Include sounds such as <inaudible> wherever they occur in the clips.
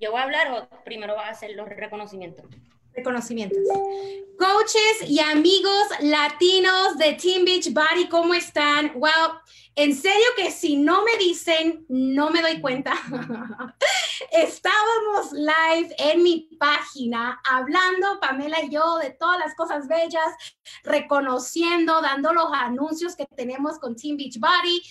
¿Yo voy a hablar o primero va a hacer los reconocimientos? Reconocimientos. Coaches y amigos latinos de Team Beach Body, ¿cómo están? Well, en serio que si no me dicen, no me doy cuenta. <laughs> Estábamos live en mi página hablando, Pamela y yo, de todas las cosas bellas, reconociendo, dando los anuncios que tenemos con Team Beach Body.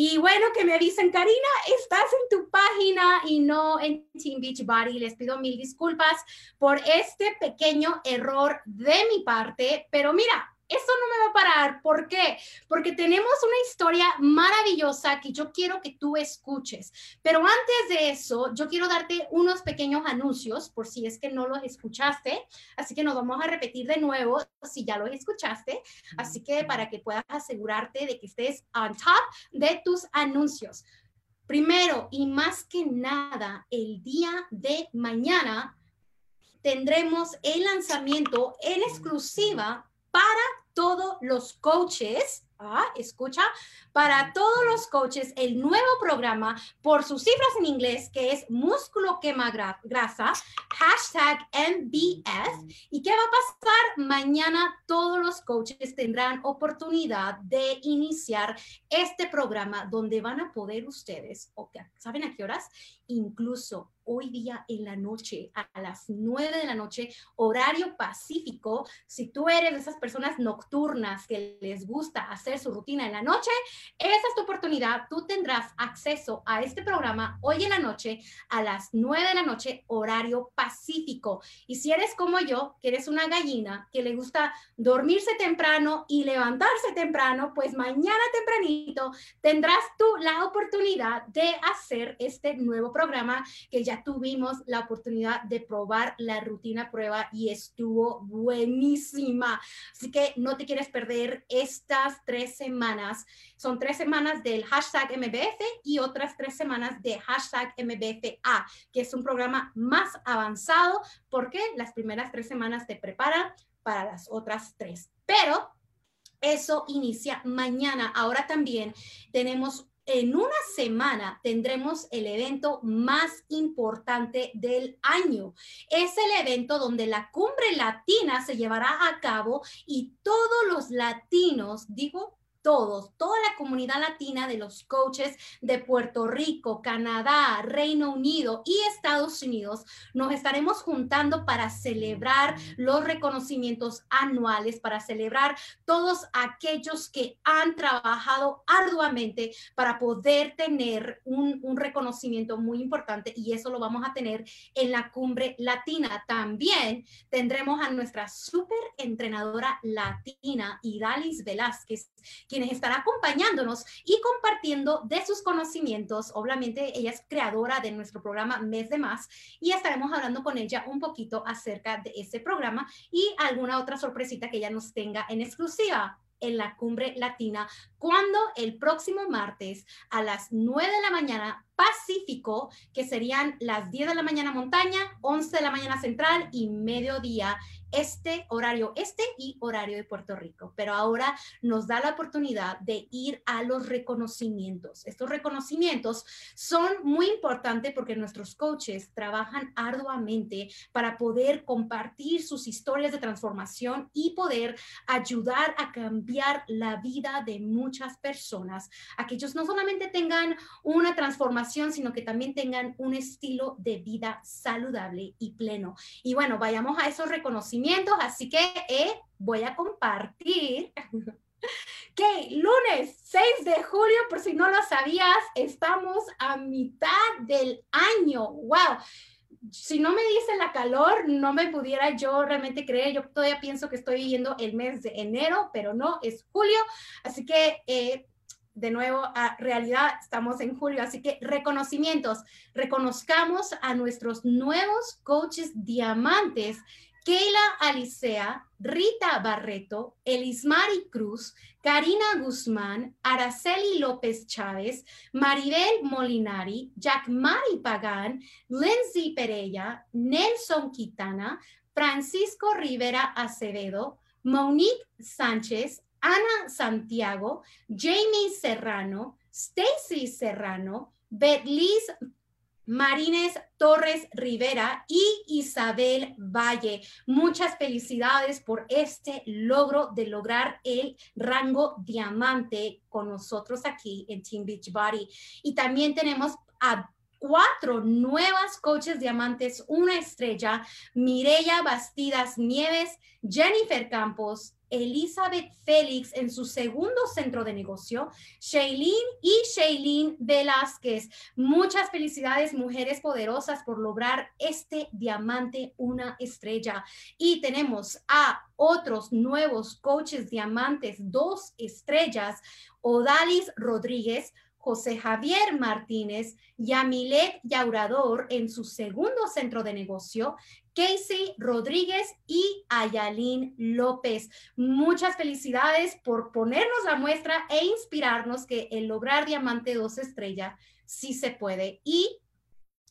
Y bueno, que me avisen, Karina, estás en tu página y no en Team Beach Body. Les pido mil disculpas por este pequeño error de mi parte, pero mira, eso no me va a parar. ¿Por qué? Porque tenemos una historia maravillosa que yo quiero que tú escuches. Pero antes de eso, yo quiero darte unos pequeños anuncios por si es que no los escuchaste. Así que nos vamos a repetir de nuevo si ya los escuchaste. Así que para que puedas asegurarte de que estés on top de tus anuncios. Primero y más que nada, el día de mañana tendremos el lanzamiento en exclusiva para todos los coaches. Ah, escucha, para todos los coaches, el nuevo programa por sus cifras en inglés, que es músculo quema grasa, hashtag MBS. ¿Y qué va a pasar? Mañana todos los coaches tendrán oportunidad de iniciar este programa donde van a poder ustedes, okay, ¿saben a qué horas? Incluso hoy día en la noche, a las 9 de la noche, horario pacífico. Si tú eres de esas personas nocturnas que les gusta hacer su rutina en la noche, esa es tu oportunidad. Tú tendrás acceso a este programa hoy en la noche a las 9 de la noche, horario pacífico. Y si eres como yo, que eres una gallina, que le gusta dormirse temprano y levantarse temprano, pues mañana tempranito tendrás tú la oportunidad de hacer este nuevo programa que ya tuvimos la oportunidad de probar la rutina prueba y estuvo buenísima. Así que no te quieres perder estas tres semanas. Son tres semanas del hashtag MBF y otras tres semanas de hashtag MBFA, que es un programa más avanzado porque las primeras tres semanas te preparan para las otras tres. Pero eso inicia mañana. Ahora también tenemos en una semana tendremos el evento más importante del año. Es el evento donde la cumbre latina se llevará a cabo y todos los latinos, digo todos, toda la comunidad latina de los coaches de Puerto Rico, Canadá, Reino Unido y Estados Unidos, nos estaremos juntando para celebrar los reconocimientos anuales, para celebrar todos aquellos que han trabajado arduamente para poder tener un, reconocimiento muy importante y eso lo vamos a tener en la cumbre latina. También tendremos a nuestra súper entrenadora latina, Idalis Velázquez, quienes estará acompañándonos y compartiendo de sus conocimientos. Obviamente, ella es creadora de nuestro programa Mes de Más y estaremos hablando con ella un poquito acerca de ese programa y alguna otra sorpresita que ella nos tenga en exclusiva en la cumbre latina, cuando el próximo martes a las 9 de la mañana Pacífico, que serían las 10 de la mañana montaña, 11 de la mañana central y mediodía este horario este y horario de Puerto Rico. Pero ahora nos da la oportunidad de ir a los reconocimientos. Estos reconocimientos son muy importantes porque nuestros coaches trabajan arduamente para poder compartir sus historias de transformación y poder ayudar a cambiar la vida de muchas personas, a que ellos no solamente tengan una transformación, sino que también tengan un estilo de vida saludable y pleno. Y bueno, vayamos a esos reconocimientos, así que eh, voy a compartir. <laughs> que lunes 6 de julio, por si no lo sabías, estamos a mitad del año. ¡Wow! si no me dice la calor, no me pudiera yo realmente creer. Yo todavía pienso que estoy viviendo el mes de enero, pero no, es julio. Así que eh, de nuevo a realidad, estamos en julio, así que reconocimientos, reconozcamos a nuestros nuevos coaches diamantes, Keila Alicea, Rita Barreto, Elismari Cruz, Karina Guzmán, Araceli López Chávez, Maribel Molinari, Jack Mari Pagán, Lindsay Pereira, Nelson Quitana, Francisco Rivera Acevedo, Monique Sánchez, Ana Santiago, Jamie Serrano, Stacy Serrano, Betlis Marines Torres Rivera y Isabel Valle. Muchas felicidades por este logro de lograr el rango diamante con nosotros aquí en Team Beachbody. Y también tenemos a cuatro nuevas coaches diamantes, una estrella, Mireya Bastidas Nieves, Jennifer Campos, Elizabeth Félix en su segundo centro de negocio, Shailene y Shailene Velázquez. Muchas felicidades, mujeres poderosas, por lograr este diamante, una estrella. Y tenemos a otros nuevos coaches diamantes, dos estrellas, Odalis Rodríguez, José Javier Martínez, Yamilet Yaurador en su segundo centro de negocio, Casey Rodríguez y Ayalín López. Muchas felicidades por ponernos la muestra e inspirarnos que el lograr Diamante dos estrellas sí se puede. Y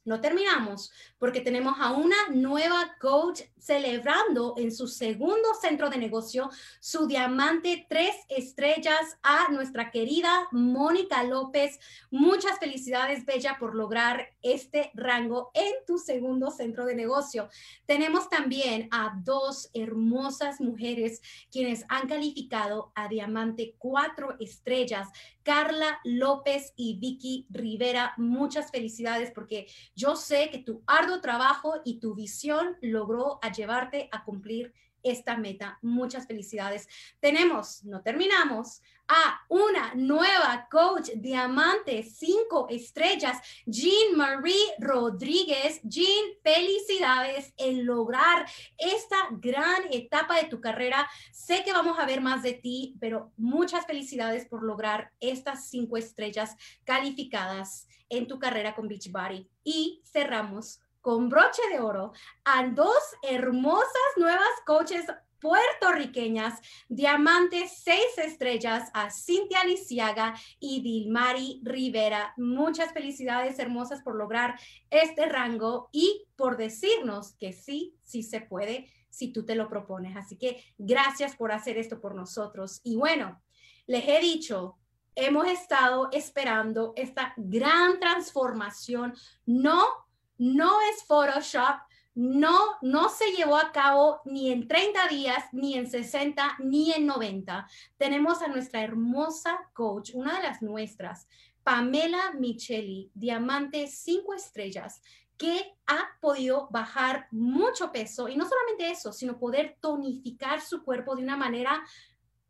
no terminamos porque tenemos a una nueva coach celebrando en su segundo centro de negocio su diamante tres estrellas a nuestra querida Mónica López. Muchas felicidades, Bella, por lograr este rango en tu segundo centro de negocio. Tenemos también a dos hermosas mujeres quienes han calificado a diamante cuatro estrellas. Carla López y Vicky Rivera, muchas felicidades porque yo sé que tu arduo trabajo y tu visión logró llevarte a cumplir esta meta. Muchas felicidades. Tenemos, no terminamos, a una nueva coach diamante, cinco estrellas, Jean Marie Rodríguez. Jean, felicidades en lograr esta gran etapa de tu carrera. Sé que vamos a ver más de ti, pero muchas felicidades por lograr estas cinco estrellas calificadas en tu carrera con Beachbody. Y cerramos con broche de oro a dos hermosas nuevas coaches puertorriqueñas, diamantes seis estrellas a Cintia Lisiaga y Dilmari Rivera. Muchas felicidades hermosas por lograr este rango y por decirnos que sí, sí se puede si tú te lo propones. Así que gracias por hacer esto por nosotros. Y bueno, les he dicho, hemos estado esperando esta gran transformación, no no es Photoshop, no, no se llevó a cabo ni en 30 días, ni en 60, ni en 90. Tenemos a nuestra hermosa coach, una de las nuestras, Pamela Micheli, diamante 5 estrellas, que ha podido bajar mucho peso y no solamente eso, sino poder tonificar su cuerpo de una manera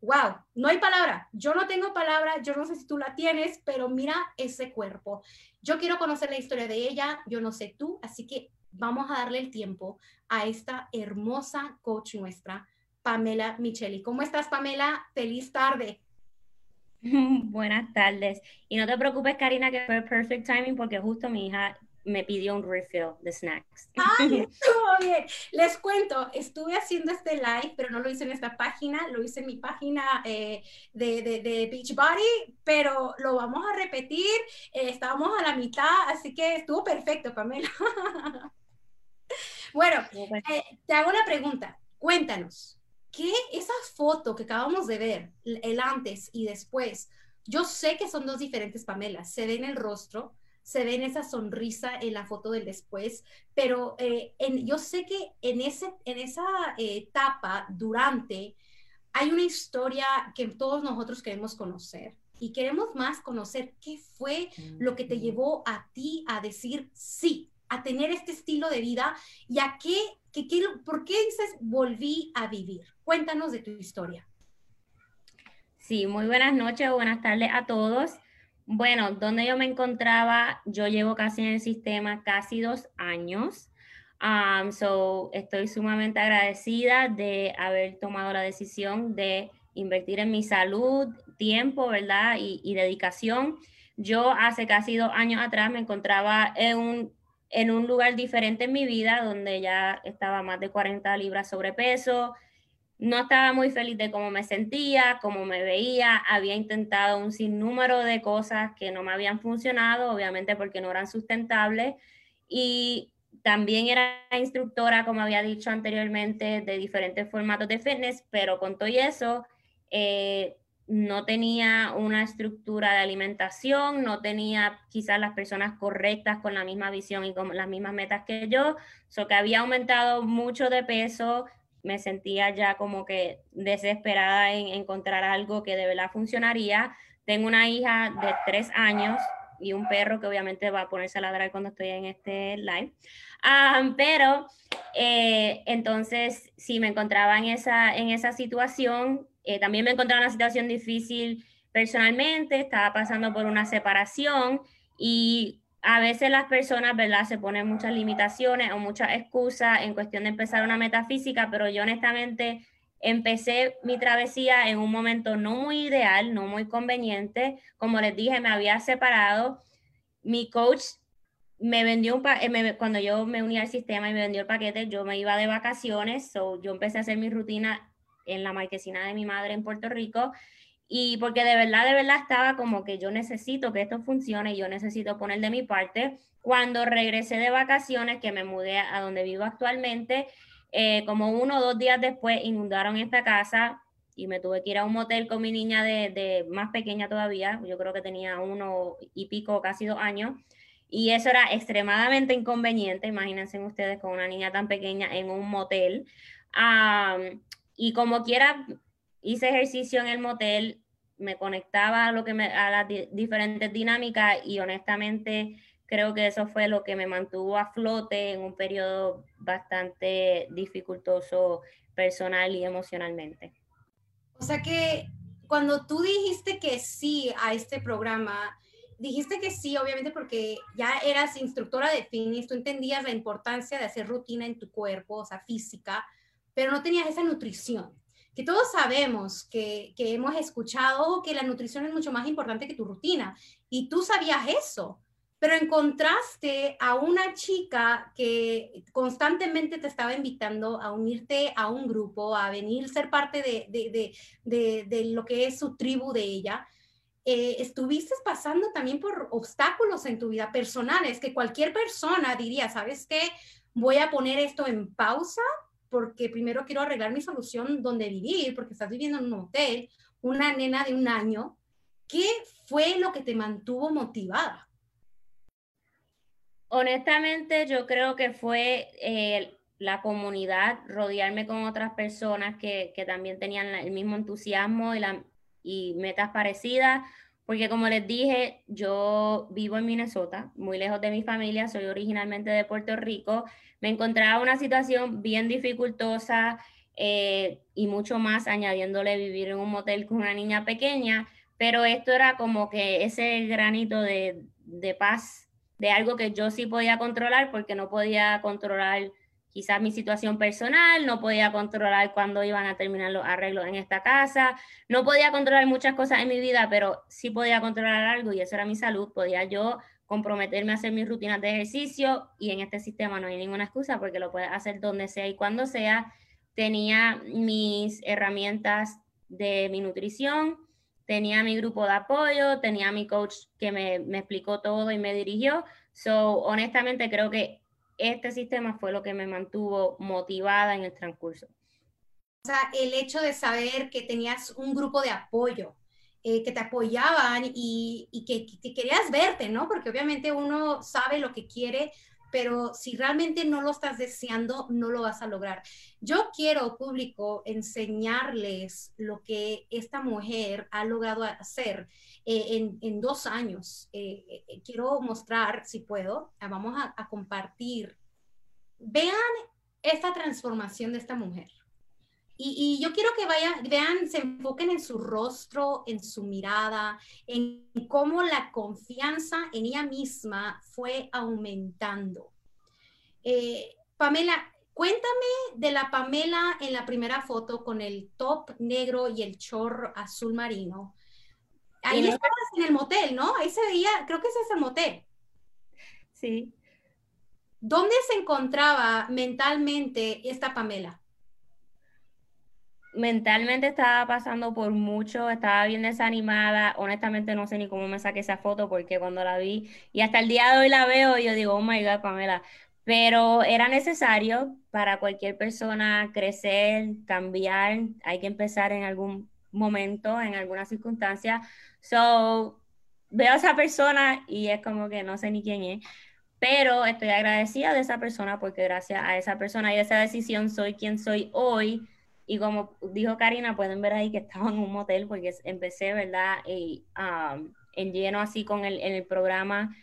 wow, no hay palabra. Yo no tengo palabra, yo no sé si tú la tienes, pero mira ese cuerpo. Yo quiero conocer la historia de ella, yo no sé tú, así que vamos a darle el tiempo a esta hermosa coach nuestra, Pamela Micheli. ¿Cómo estás, Pamela? Feliz tarde. <laughs> Buenas tardes. Y no te preocupes, Karina, que fue perfect timing porque justo mi hija me pidió un refill de snacks. Ay, <laughs> estuvo bien. Les cuento, estuve haciendo este live, pero no lo hice en esta página, lo hice en mi página eh, de, de, de, Beachbody, pero lo vamos a repetir. Eh, estábamos a la mitad, así que estuvo perfecto, Pamela. <laughs> bueno, eh, te hago una pregunta. Cuéntanos, ¿qué esa foto que acabamos de ver, el antes y después? Yo sé que son dos diferentes Pamelas, se ve en el rostro, se ve en esa sonrisa en la foto del después, pero eh, en, yo sé que en, ese, en esa etapa, durante, hay una historia que todos nosotros queremos conocer y queremos más conocer qué fue lo que te llevó a ti a decir sí, a tener este estilo de vida y a qué, qué, por qué dices volví a vivir. Cuéntanos de tu historia. Sí, muy buenas noches o buenas tardes a todos. Bueno, donde yo me encontraba, yo llevo casi en el sistema casi dos años. Um, so, estoy sumamente agradecida de haber tomado la decisión de invertir en mi salud, tiempo, ¿verdad? Y, dedicación. Yo hace casi dos años atrás me encontraba en un, en un lugar diferente en mi vida, donde ya estaba más de 40 libras sobrepeso, no estaba muy feliz de cómo me sentía, cómo me veía, había intentado un sinnúmero de cosas que no me habían funcionado, obviamente porque no eran sustentables, y también era instructora, como había dicho anteriormente, de diferentes formatos de fitness, pero con todo eso, eh, no tenía una estructura de alimentación, no tenía quizás las personas correctas con la misma visión y con las mismas metas que yo, so que había aumentado mucho de peso, me sentía ya como que desesperada en encontrar algo que de verdad funcionaría. Tengo una hija de tres años y un perro que obviamente va a ponerse a ladrar cuando estoy en este live. Ah, pero eh, entonces, si me encontraba en esa, en esa situación, eh, también me encontraba en una situación difícil personalmente, estaba pasando por una separación y a veces las personas, ¿verdad? Se ponen muchas limitaciones o muchas excusas en cuestión de empezar una metafísica, pero yo honestamente empecé mi travesía en un momento no muy ideal, no muy conveniente. Como les dije, me había separado. Mi coach me vendió un eh, cuando yo me uní al sistema y me vendió el paquete, yo me iba de vacaciones, so yo empecé a hacer mi rutina en la marquesina de mi madre en Puerto Rico y porque de verdad, de verdad estaba como que yo necesito que esto funcione, yo necesito poner de mi parte. Cuando regresé de vacaciones, que me mudé a donde vivo actualmente, eh, como uno o dos días después inundaron esta casa y me tuve que ir a un motel con mi niña de, de más pequeña todavía, yo creo que tenía uno y pico, casi dos años y eso era extremadamente inconveniente, imagínense ustedes con una niña tan pequeña en un motel. y como quiera, hice ejercicio en el motel, me conectaba a, lo que me, a las diferentes dinámicas y honestamente creo que eso fue lo que me mantuvo a flote en un periodo bastante dificultoso personal y emocionalmente. O sea que cuando tú dijiste que sí a este programa, dijiste que sí, obviamente porque ya eras instructora de fitness, tú entendías la importancia de hacer rutina en tu cuerpo, o sea, física, pero no tenías esa nutrición. Que todos sabemos que, que hemos escuchado que la nutrición es mucho más importante que tu rutina y tú sabías eso, pero encontraste a una chica que constantemente te estaba invitando a unirte a un grupo, a venir ser parte de, de, de, de lo que es su tribu de ella eh, estuviste pasando también por obstáculos en tu vida personales que cualquier persona diría, ¿sabes qué? Voy a poner esto en pausa porque primero quiero arreglar mi solución donde vivir, porque estás viviendo en un hotel, una nena de un año. ¿Qué fue lo que te mantuvo motivada? Honestamente, yo creo que fue eh, la comunidad, rodearme con otras personas que, que también tenían el mismo entusiasmo y la, y metas parecidas, porque como les dije, yo vivo en Minnesota, muy lejos de mi familia, soy originalmente de Puerto Rico, me encontraba una situación bien dificultosa eh, y mucho más añadiéndole vivir en un motel con una niña pequeña, pero esto era como que ese granito de, de paz, de algo que yo sí podía controlar porque no podía controlar quizás mi situación personal, no podía controlar cuándo iban a terminar los arreglos en esta casa, no podía controlar muchas cosas en mi vida, pero sí podía controlar algo y eso era mi salud, podía yo comprometerme a hacer mis rutinas de ejercicio y en este sistema no hay ninguna excusa porque lo puedes hacer donde sea y cuando sea. Tenía mis herramientas de mi nutrición, tenía mi grupo de apoyo, tenía mi coach que me, me explicó todo y me dirigió. So, honestamente creo que este sistema fue lo que me mantuvo motivada en el transcurso. O sea, el hecho de saber que tenías un grupo de apoyo, eh, que te apoyaban y, que, que, querías verte, ¿no? Porque obviamente uno sabe lo que quiere, pero si realmente no lo estás deseando, no lo vas a lograr. Yo quiero, público, enseñarles lo que esta mujer ha logrado hacer eh, en, dos años. Eh, eh, quiero mostrar, si puedo, ah, vamos a, compartir. Vean esta transformación de esta mujer. Y, yo quiero que vayan, vean, se enfoquen en su rostro, en su mirada, en cómo la confianza en ella misma fue aumentando. Pamela, cuéntame de la Pamela en la primera foto con el top negro y el chorro azul marino. Ahí estabas en el motel, ¿no? Ahí se veía, creo que ese es el motel. Sí. ¿Dónde se encontraba mentalmente esta Pamela? Mentalmente estaba pasando por mucho, estaba bien desanimada. Honestamente no sé ni cómo me saqué esa foto porque cuando la vi y hasta el día de hoy la veo, yo digo, oh my God, Pamela. Pero era necesario para cualquier persona crecer, cambiar. Hay que empezar en algún momento, en alguna circunstancia. So, veo a esa persona y es como que no sé ni quién es, pero estoy agradecida de esa persona porque gracias a esa persona y a esa decisión soy quien soy hoy. Y como dijo Karina, pueden ver ahí que estaba en un motel porque empecé, ¿verdad? Y, um, en lleno así con el, en el programa,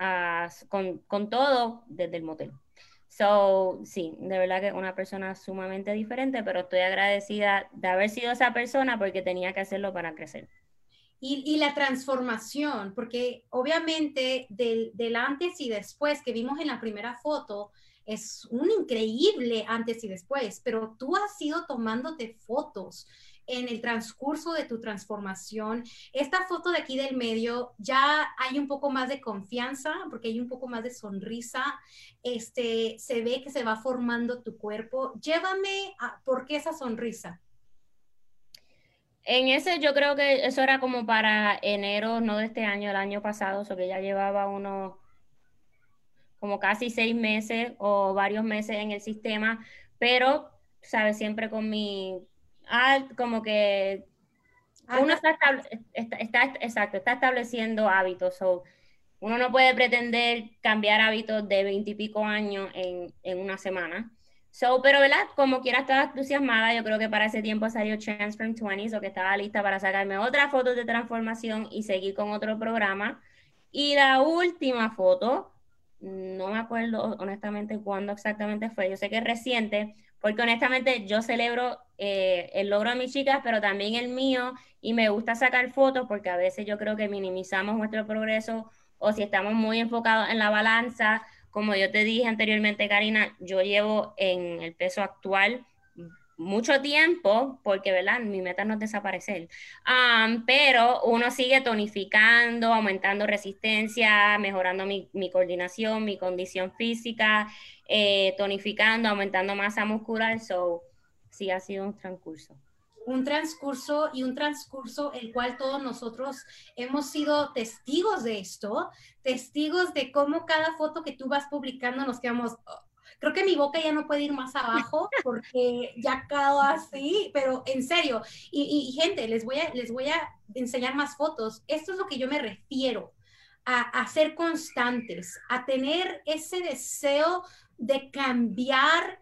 uh, con, con todo desde el motel. So, sí, de verdad que una persona sumamente diferente, pero estoy agradecida de haber sido esa persona porque tenía que hacerlo para crecer. Y, la transformación, porque obviamente del, antes y después que vimos en la primera foto, es un increíble antes y después, pero tú has ido tomándote fotos en el transcurso de tu transformación. Esta foto de aquí del medio ya hay un poco más de confianza porque hay un poco más de sonrisa. Este, se ve que se va formando tu cuerpo. Llévame a por qué esa sonrisa. En ese yo creo que eso era como para enero, no de este año, el año pasado, o sea que ya llevaba unos como casi seis meses o varios meses en el sistema, pero, sabes, siempre con mi, ah, como que uno está, está, exacto, está estableciendo hábitos, o uno no puede pretender cambiar hábitos de veintipico años en, en una semana. So, pero, ¿verdad? Como quiera estaba entusiasmada, yo creo que para ese tiempo salió Transform 20, o que estaba lista para sacarme otra foto de transformación y seguir con otro programa. Y la última foto, no me acuerdo honestamente cuándo exactamente fue, yo sé que es reciente, porque honestamente yo celebro eh, el logro de mis chicas, pero también el mío, y me gusta sacar fotos porque a veces yo creo que minimizamos nuestro progreso o si estamos muy enfocados en la balanza, como yo te dije anteriormente, Karina, yo llevo en el peso actual mucho tiempo, porque, ¿verdad? Mi meta no es desaparecer, pero uno sigue tonificando, aumentando resistencia, mejorando mi, coordinación, mi condición física, eh, tonificando, aumentando masa muscular, so sí ha sido un transcurso un transcurso y un transcurso el cual todos nosotros hemos sido testigos de esto, testigos de cómo cada foto que tú vas publicando nos quedamos, oh, creo que mi boca ya no puede ir más abajo <laughs> porque ya quedó así, pero en serio, y, gente, les voy, a, les voy a enseñar más fotos, esto es lo que yo me refiero. A, a ser constantes, a tener ese deseo de cambiar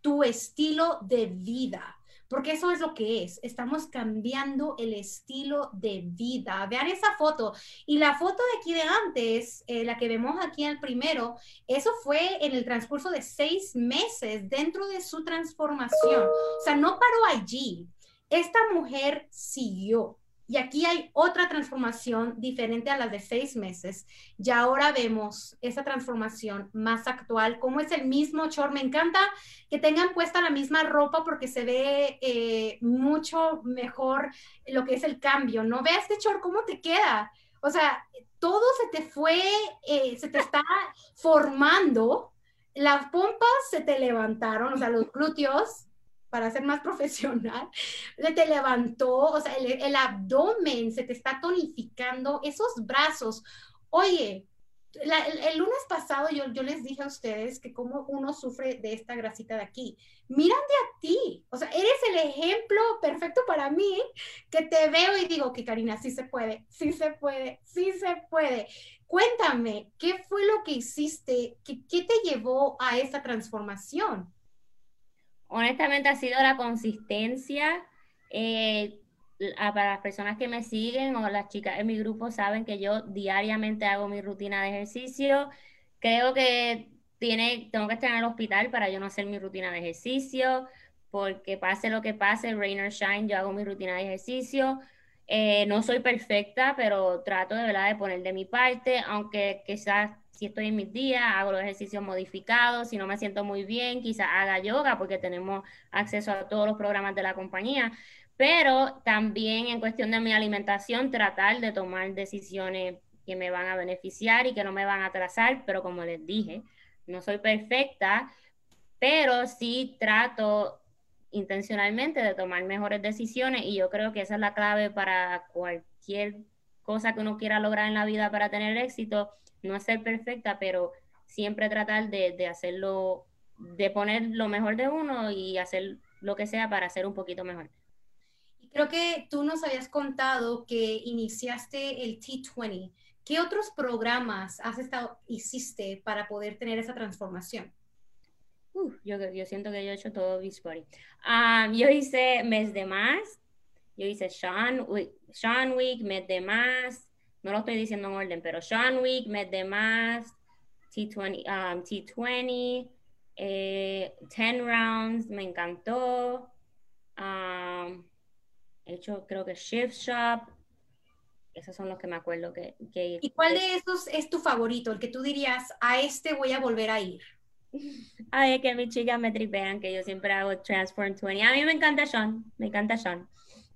tu estilo de vida porque eso es lo que es. Estamos cambiando el estilo de vida. Vean esa foto. Y la foto de aquí de antes, eh, la que vemos aquí en el primero, eso fue en el transcurso de seis meses dentro de su transformación. O sea, no paró allí. Esta mujer siguió. Y aquí hay otra transformación diferente a la de seis meses. Y ahora vemos esa transformación más actual, como es el mismo short. Me encanta que tengan puesta la misma ropa porque se ve eh, mucho mejor lo que es el cambio, ¿no? Ve este short, ¿cómo te queda? O sea, todo se te fue, eh, se te está formando, las pompas se te levantaron, o sea, los glúteos para ser más <laughs> profesional, te levantó, o sea, el, abdomen se te está tonificando, esos brazos. Oye, el, lunes pasado yo, yo les dije a ustedes que como uno sufre de esta grasita de aquí. Mírate a ti, o sea, eres el ejemplo perfecto para mí, que te veo y digo que Karina, sí se puede, sí se puede, sí se puede. Cuéntame, ¿qué fue lo que hiciste? ¿Qué, qué te llevó a esta transformación? Honestamente ha sido la consistencia. Eh, para las personas que me siguen o las chicas en mi grupo saben que yo diariamente hago mi rutina de ejercicio. Creo que tiene, tengo que estar en el hospital para yo no hacer mi rutina de ejercicio, porque pase lo que pase, rain or shine, yo hago mi rutina de ejercicio. Eh, no soy perfecta, pero trato de verdad de poner de mi parte, aunque quizás si estoy en mis días, hago los ejercicios modificados, si no me siento muy bien, quizás haga yoga porque tenemos acceso a todos los programas de la compañía, pero también en cuestión de mi alimentación, tratar de tomar decisiones que me van a beneficiar y que no me van a atrasar, pero como les dije, no soy perfecta, pero sí trato intencionalmente de tomar mejores decisiones y yo creo que esa es la clave para cualquier cosa que uno quiera lograr en la vida para tener éxito, no ser perfecta, pero siempre tratar de, hacerlo, de poner lo mejor de uno y hacer lo que sea para ser un poquito mejor. Creo que tú nos habías contado que iniciaste el T20. ¿Qué otros programas has estado, hiciste para poder tener esa transformación? yo, yo siento que yo he hecho todo Beachbody. Um, yo hice mes de más, yo hice Sean, Sean Week, mes de más, no lo estoy diciendo en orden, pero Sean Week, mes de más, T20, um, T20 eh, 10 rounds, me encantó. Um, he hecho, creo que Shift Shop. Esos son los que me acuerdo que, que ¿Y cuál de esos es tu favorito? El que tú dirías, a este voy a volver a ir. <laughs> Ay, que mis chicas me tripean, que yo siempre hago Transform 20. A mí me encanta Sean, me encanta Sean.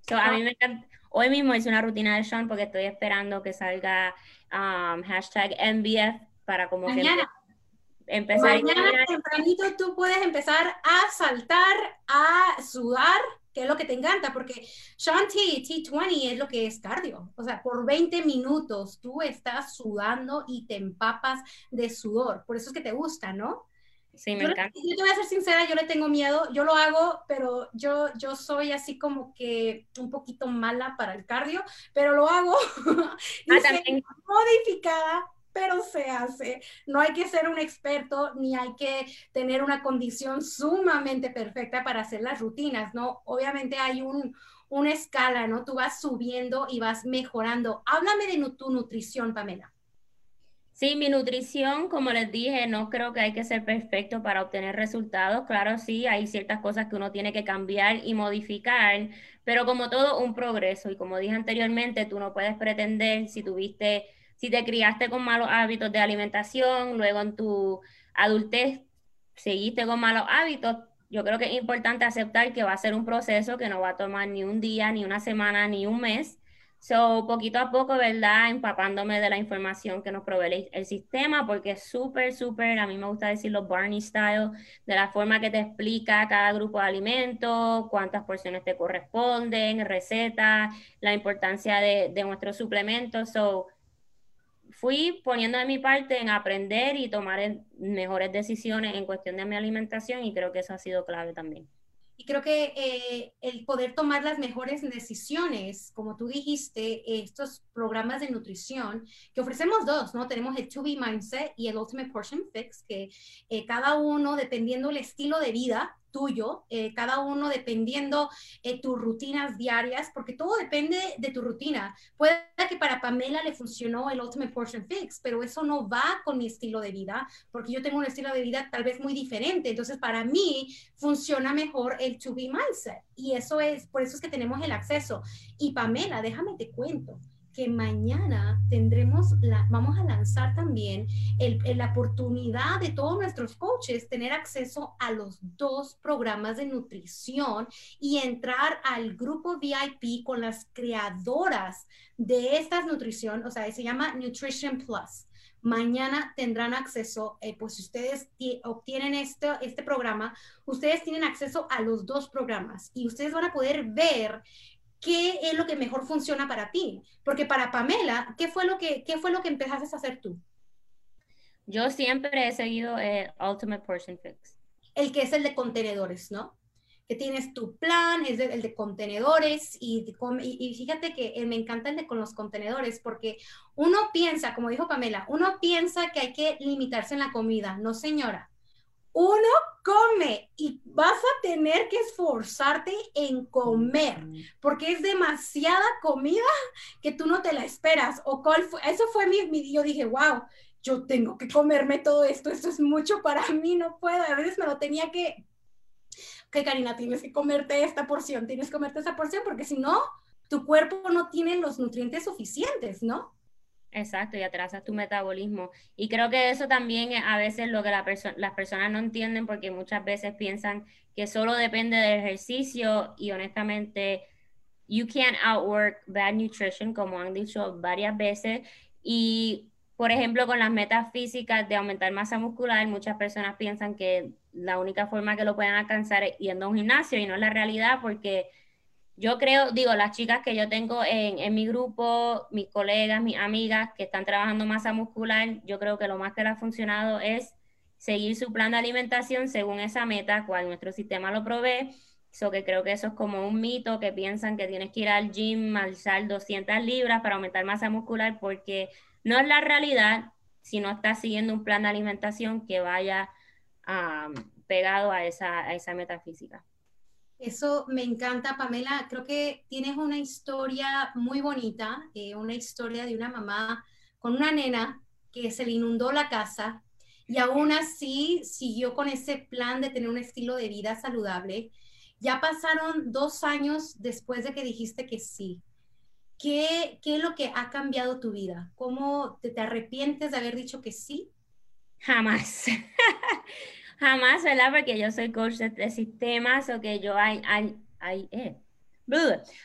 So, a mí me encanta, hoy mismo hice una rutina de Sean porque estoy esperando que salga um, hashtag MBF para como Mañana. que empezar. Mañana tempranito tú puedes empezar a saltar, a sudar, que es lo que te encanta, porque Sean T, T20 es lo que es cardio. O sea, por 20 minutos tú estás sudando y te empapas de sudor. Por eso es que te gusta, ¿no? Sí, me encanta. Yo te voy a ser sincera, yo le tengo miedo, yo lo hago, pero yo, yo soy así como que un poquito mala para el cardio, pero lo hago. <laughs> Ah, también. Modificada, pero se hace. No hay que ser un experto ni hay que tener una condición sumamente perfecta para hacer las rutinas, ¿no? Obviamente hay un, una escala, ¿no? Tú vas subiendo y vas mejorando. Háblame de tu nutrición, Pamela. Sí, mi nutrición, como les dije, no creo que hay que ser perfecto para obtener resultados. Claro, sí, hay ciertas cosas que uno tiene que cambiar y modificar, pero como todo, un progreso. Y como dije anteriormente, tú no puedes pretender si tuviste, si te criaste con malos hábitos de alimentación, luego en tu adultez seguiste con malos hábitos. Yo creo que es importante aceptar que va a ser un proceso que no va a tomar ni un día, ni una semana, ni un mes So, poquito a poco, ¿verdad? Empapándome de la información que nos provee el, sistema, porque es súper, súper, a mí me gusta decirlo Barney style, de la forma que te explica cada grupo de alimentos, cuántas porciones te corresponden, recetas, la importancia de, de nuestros suplementos. So, fui poniendo de mi parte en aprender y tomar mejores decisiones en cuestión de mi alimentación y creo que eso ha sido clave también. Y creo que eh, el poder tomar las mejores decisiones, como tú dijiste, estos programas de nutrición, que ofrecemos dos, ¿no? Tenemos el 2B Mindset y el Ultimate Portion Fix, que eh, cada uno, dependiendo del estilo de vida, tuyo, eh, cada uno dependiendo eh, tus rutinas diarias, porque todo depende de tu rutina. Puede que para Pamela le funcionó el Ultimate Portion Fix, pero eso no va con mi estilo de vida, porque yo tengo un estilo de vida tal vez muy diferente. Entonces, para mí funciona mejor el To Be Mindset. Y eso es, por eso es que tenemos el acceso. Y Pamela, déjame te cuento que mañana tendremos, la, vamos a lanzar también la oportunidad de todos nuestros coaches tener acceso a los dos programas de nutrición y entrar al grupo VIP con las creadoras de estas nutrición, o sea, se llama Nutrition Plus. Mañana tendrán acceso, eh, pues si ustedes obtienen este, este programa, ustedes tienen acceso a los dos programas y ustedes van a poder ver qué es lo que mejor funciona para ti. Porque para Pamela, ¿qué fue lo que, qué fue lo que empezaste a hacer tú? Yo siempre he seguido el Ultimate Portion Fix. El que es el de contenedores, ¿no? Que tienes tu plan, es el de contenedores y, y, fíjate que me encanta el de con los contenedores porque uno piensa, como dijo Pamela, uno piensa que hay que limitarse en la comida. No, señora uno come y vas a tener que esforzarte en comer porque es demasiada comida que tú no te la esperas. O cuál fue, eso fue mi, mi, yo dije, wow, yo tengo que comerme todo esto, esto es mucho para mí, no puedo. A veces me lo tenía que, que Karina, tienes que comerte esta porción, tienes que comerte esa porción porque si no, tu cuerpo no tiene los nutrientes suficientes, ¿no? Exacto, y atrasas tu metabolismo. Y creo que eso también es a veces lo que la las personas no entienden porque muchas veces piensan que solo depende del ejercicio y honestamente, you can't outwork bad nutrition, como han dicho varias veces. Y, por ejemplo, con las metas físicas de aumentar masa muscular, muchas personas piensan que la única forma que lo pueden alcanzar es yendo a un gimnasio y no es la realidad porque yo creo, digo, las chicas que yo tengo en, mi grupo, mis colegas, mis amigas que están trabajando masa muscular, yo creo que lo más que les ha funcionado es seguir su plan de alimentación según esa meta, cual nuestro sistema lo provee, So que creo que eso es como un mito que piensan que tienes que ir al gym, alzar 200 libras para aumentar masa muscular, porque no es la realidad si no estás siguiendo un plan de alimentación que vaya pegado a esa, a esa metafísica. Eso me encanta, Pamela. Creo que tienes una historia muy bonita, eh, una historia de una mamá con una nena que se le inundó la casa y aún así siguió con ese plan de tener un estilo de vida saludable. Ya pasaron dos años después de que dijiste que sí. ¿Qué, qué es lo que ha cambiado tu vida? ¿Cómo te, te arrepientes de haber dicho que sí? Jamás. <laughs> Jamás, ¿verdad? Porque yo soy coach de, sistemas o que yo hay, hay, hay eh,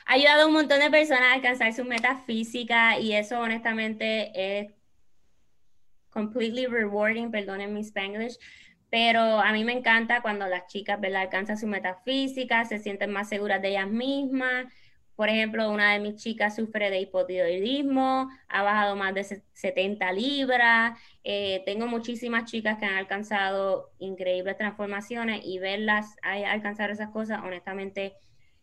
ayudado a un montón de personas a alcanzar sus metas físicas y eso honestamente es completely rewarding, perdonen mi spanglish, pero a mí me encanta cuando las chicas ¿verdad? alcanzan su meta física, se sienten más seguras de ellas mismas, por ejemplo, una de mis chicas sufre de hipotiroidismo, ha bajado más de 70 libras. Eh, tengo muchísimas chicas que han alcanzado increíbles transformaciones y verlas alcanzar esas cosas, honestamente,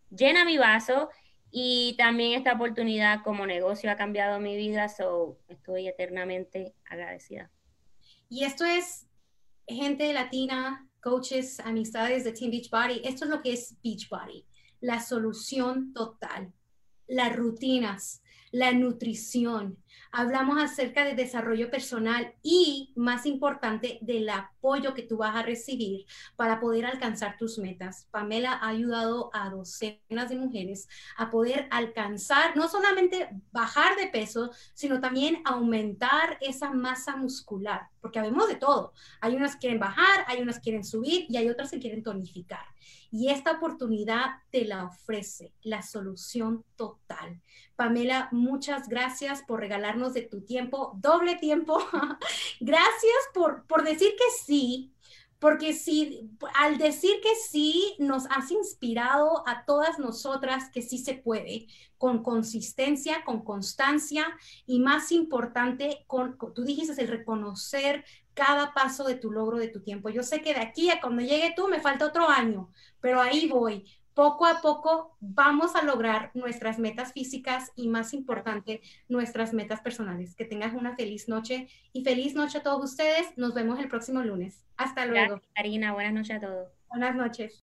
llena mi vaso. Y también esta oportunidad como negocio ha cambiado mi vida, so estoy eternamente agradecida. Y esto es gente latina, coaches, amistades de Team Beachbody. Esto es lo que es Beachbody la solución total, las rutinas, la nutrición. Hablamos acerca de desarrollo personal y, más importante, del apoyo que tú vas a recibir para poder alcanzar tus metas. Pamela ha ayudado a docenas de mujeres a poder alcanzar, no solamente bajar de peso, sino también aumentar esa masa muscular, porque habemos de todo. Hay unas que quieren bajar, hay unas que quieren subir y hay otras que quieren tonificar. Y esta oportunidad te la ofrece la solución total. Pamela, muchas gracias por regalarnos de tu tiempo, doble tiempo. <laughs> gracias por, por decir que sí, porque si al decir que sí nos has inspirado a todas nosotras que sí se puede, con consistencia, con constancia y más importante, con, tú dijiste el reconocer cada paso de tu logro de tu tiempo. Yo sé que de aquí a cuando llegue tú me falta otro año, pero ahí voy. Poco a poco vamos a lograr nuestras metas físicas y más importante, nuestras metas personales. Que tengas una feliz noche y feliz noche a todos ustedes. Nos vemos el próximo lunes. Hasta luego. Karina. Buenas noches a todos. Buenas noches.